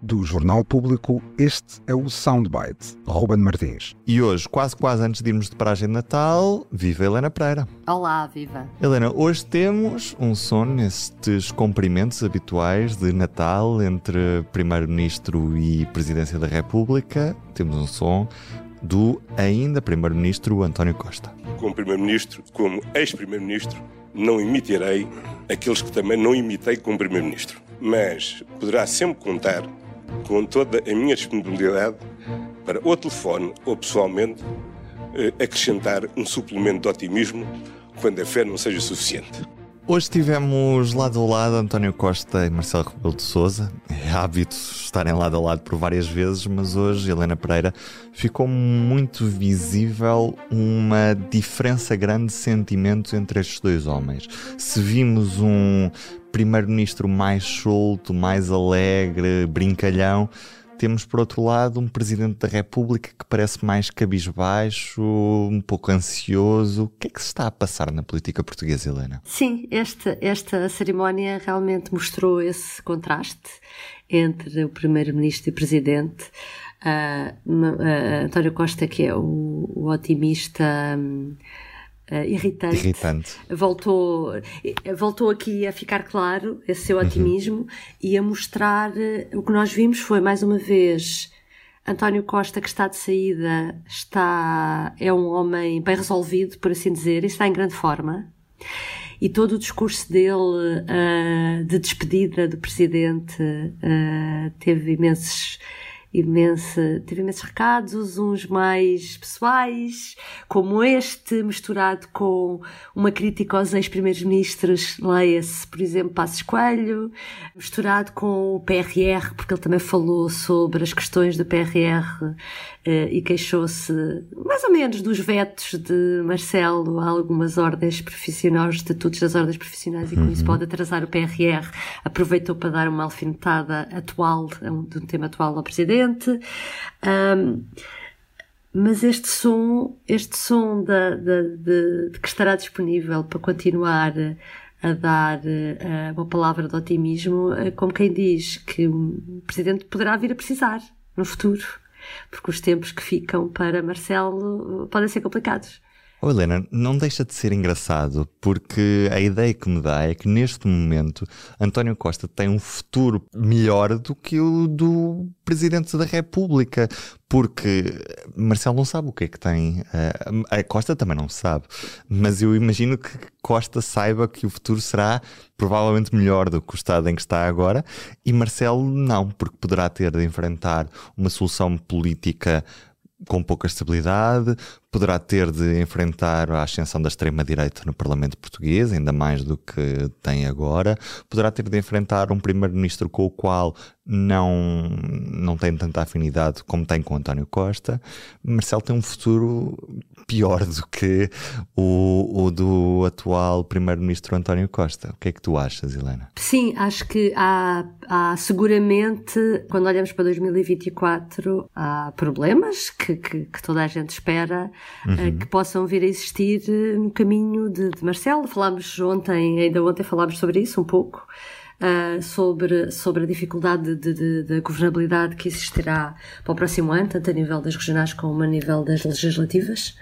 Do Jornal Público, este é o Soundbite. Ruben Martins. E hoje, quase quase antes de irmos de paragem de Natal, viva Helena Pereira. Olá, viva. Helena, hoje temos um som nestes cumprimentos habituais de Natal entre Primeiro-Ministro e Presidência da República. Temos um som do ainda Primeiro-Ministro António Costa. Como Primeiro-Ministro, como ex-Primeiro-Ministro, não imitarei aqueles que também não imitei como Primeiro-Ministro mas poderá sempre contar com toda a minha disponibilidade para, ou telefone ou pessoalmente, eh, acrescentar um suplemento de otimismo quando a fé não seja suficiente. Hoje tivemos lado a lado António Costa e Marcelo Rebelo de Sousa. É hábito estarem lado a lado por várias vezes, mas hoje Helena Pereira ficou muito visível uma diferença grande de sentimento entre estes dois homens. Se vimos um primeiro-ministro mais solto, mais alegre, brincalhão, temos, por outro lado, um Presidente da República que parece mais cabisbaixo, um pouco ansioso. O que é que se está a passar na política portuguesa, Helena? Sim, esta, esta cerimónia realmente mostrou esse contraste entre o Primeiro-Ministro e o Presidente. Uh, uh, António Costa, que é o, o otimista. Um, uh, irritante. irritante. Voltou, voltou aqui a ficar claro esse seu uhum. otimismo uhum. e a mostrar uh, o que nós vimos foi mais uma vez António Costa que está de saída está é um homem bem resolvido por assim dizer e está em grande forma e todo o discurso dele uh, de despedida do presidente teve imensos imensa, teve imensos recados, uns mais pessoais, como este, misturado com uma crítica aos ex-primeiros-ministros, leia-se, por exemplo, Passos Coelho, misturado com o PRR, porque ele também falou sobre as questões do PRR eh, e queixou-se, mais ou menos, dos vetos de Marcelo a algumas ordens profissionais, estatutos das ordens profissionais, e com uhum. isso pode atrasar o PRR. Aproveitou para dar uma alfinetada atual, de um tema atual ao Presidente um, mas este som, este som da, de, de, que estará disponível para continuar a dar uh, uma palavra de otimismo, uh, como quem diz que o Presidente poderá vir a precisar no futuro, porque os tempos que ficam para Marcelo podem ser complicados. Oh, Helena, não deixa de ser engraçado, porque a ideia que me dá é que neste momento António Costa tem um futuro melhor do que o do Presidente da República, porque Marcelo não sabe o que é que tem, eh, a Costa também não sabe, mas eu imagino que Costa saiba que o futuro será provavelmente melhor do que o estado em que está agora, e Marcelo não, porque poderá ter de enfrentar uma solução política com pouca estabilidade, poderá ter de enfrentar a ascensão da extrema-direita no Parlamento português, ainda mais do que tem agora, poderá ter de enfrentar um primeiro-ministro com o qual não, não tem tanta afinidade como tem com António Costa. Marcelo tem um futuro pior do que o, o do atual primeiro-ministro António Costa. O que é que tu achas, Helena? Sim, acho que há, há seguramente, quando olhamos para 2024, há problemas que, que, que toda a gente espera uhum. uh, que possam vir a existir uh, no caminho de, de Marcelo. Falámos ontem, ainda ontem falámos sobre isso um pouco. Uh, sobre, sobre a dificuldade da governabilidade que existirá para o próximo ano, tanto a nível das regionais como a nível das legislativas.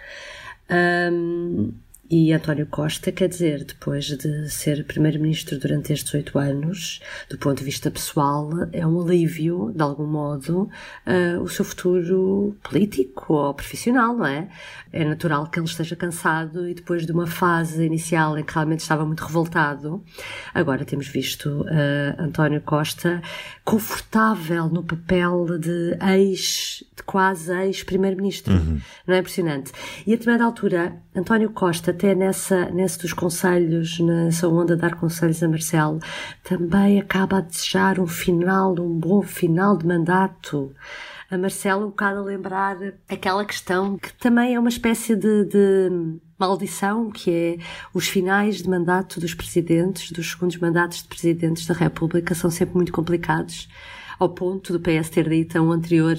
Um, e António Costa, quer dizer, depois de ser Primeiro-Ministro durante estes oito anos, do ponto de vista pessoal, é um alívio, de algum modo, uh, o seu futuro político ou profissional, não é? É natural que ele esteja cansado e depois de uma fase inicial em que realmente estava muito revoltado, agora temos visto uh, António Costa confortável no papel de ex, de quase ex-Primeiro-Ministro. Uhum. Não é impressionante? E a determinada altura, António Costa até nessa, nesse dos conselhos, nessa onda de dar conselhos a Marcelo, também acaba a desejar um final, um bom final de mandato. A Marcelo um bocado a lembrar aquela questão que também é uma espécie de, de maldição, que é os finais de mandato dos presidentes, dos segundos mandatos de presidentes da República, são sempre muito complicados ao ponto do PS ter dito a um anterior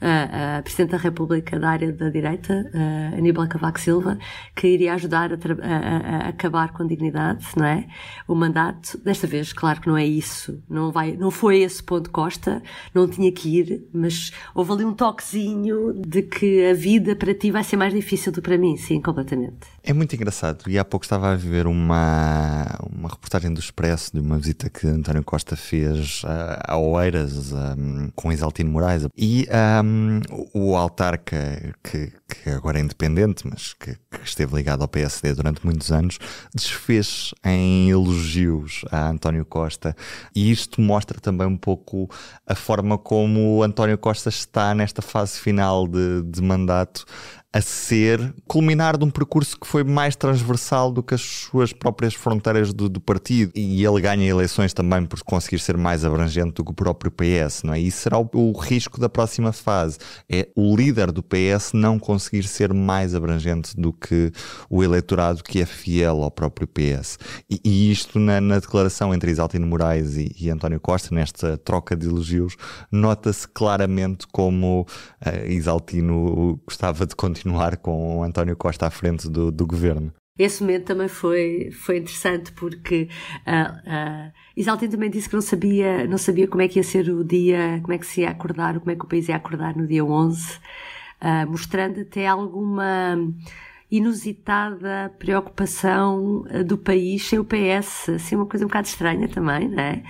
a, a Presidente da República da área da direita, a Aníbal Cavaco Silva, que iria ajudar a, a, a, acabar com a dignidade, não é? O mandato, desta vez, claro que não é isso, não vai, não foi esse ponto Costa, não tinha que ir, mas houve ali um toquezinho de que a vida para ti vai ser mais difícil do que para mim, sim, completamente. É muito engraçado, e há pouco estava a ver uma, uma reportagem do Expresso de uma visita que António Costa fez a, a Oeiras um, com Isaltino Moraes, e o autarca, que, que, agora é independente, mas que, que, esteve ligado ao PSD durante muitos anos, desfez em elogios a António Costa. E isto mostra também um pouco a forma como António Costa está nesta fase final de, de mandato a ser culminar de um percurso que foi mais transversal do que as suas próprias fronteiras do, do, partido. E ele ganha eleições também por conseguir ser mais abrangente do que o próprio PS, não é? E será o, o risco da próxima fase. É o líder do PS não conseguir ser mais abrangente do que o eleitorado que é fiel ao próprio PS. E, e isto na, na, declaração entre Isaltino Moraes e, e, António Costa, nesta troca de elogios, nota-se claramente como uh, Isaltino gostava de continuar continuar com o António Costa à frente do, do governo. Esse momento também foi, foi interessante porque uh, uh, também disse que não sabia, não sabia como é que ia ser o dia, como é que se ia acordar, como é que o país ia acordar no dia 11, uh, ah, mostrando até alguma inusitada preocupação do país sem o PS, assim uma coisa um bocado estranha também, né?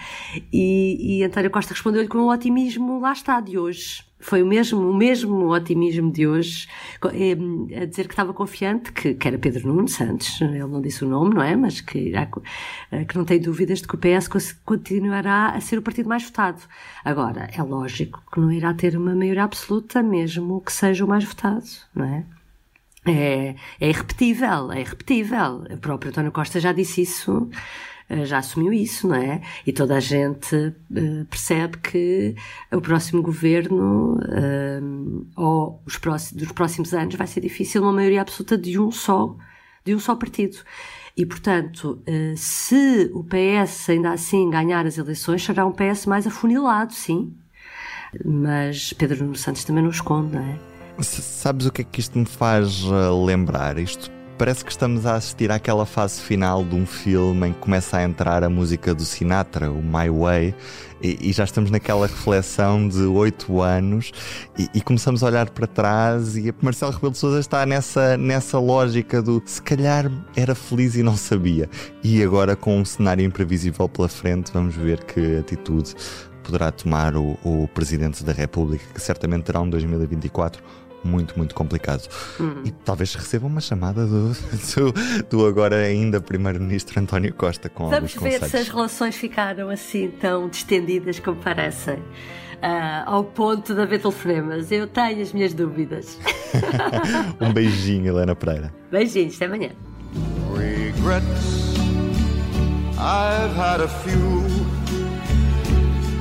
E, e António Costa respondeu-lhe com um otimismo, lá está, de hoje foi o mesmo, o mesmo otimismo de hoje, eh, a dizer que estava confiante, que, que era Pedro Nuno Santos, ele não disse o nome, não é? Mas que, eh, que não tem dúvidas de que o PS continuará a ser o partido mais votado. Agora, é lógico que não irá ter uma maioria absoluta, mesmo que seja o mais votado, não é? É, é irrepetível, é irrepetível. O próprio António Costa já disse isso eh, já assumiu isso, não é? E toda a gente uh, percebe que o próximo governo, uh, ou os próximos, dos próximos anos, vai ser difícil uma maioria absoluta de um só, de um só partido. E, portanto, se o PS ainda assim ganhar as eleições, será um PS mais afunilado, sim. Mas Pedro Nuno Santos também não esconde, não é? Sabes o que é que isto me faz lembrar? Isto Parece que estamos a assistir àquela fase final de um filme em que começa a entrar a música do Sinatra, o My Way, e, e já estamos naquela reflexão de oito anos e, e, começamos a olhar para trás e a Marcelo Rebelo de Sousa está nessa, nessa lógica do se calhar era feliz e não sabia. E agora com um cenário imprevisível pela frente, vamos ver que atitude poderá tomar o, o Presidente da República, que certamente terá um 2024 muito, muito complicado. Uhum. E talvez receba uma chamada do, do, do agora ainda Primeiro-Ministro António Costa com Vamos alguns ver se as relações ficaram assim tão distendidas como parecem. Uh, ao ponto de haver telefonemas. Eu tenho as minhas dúvidas. um beijinho, Helena Pereira. Beijinhos, até amanhã. Regrets, I've had a few,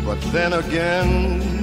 but then again.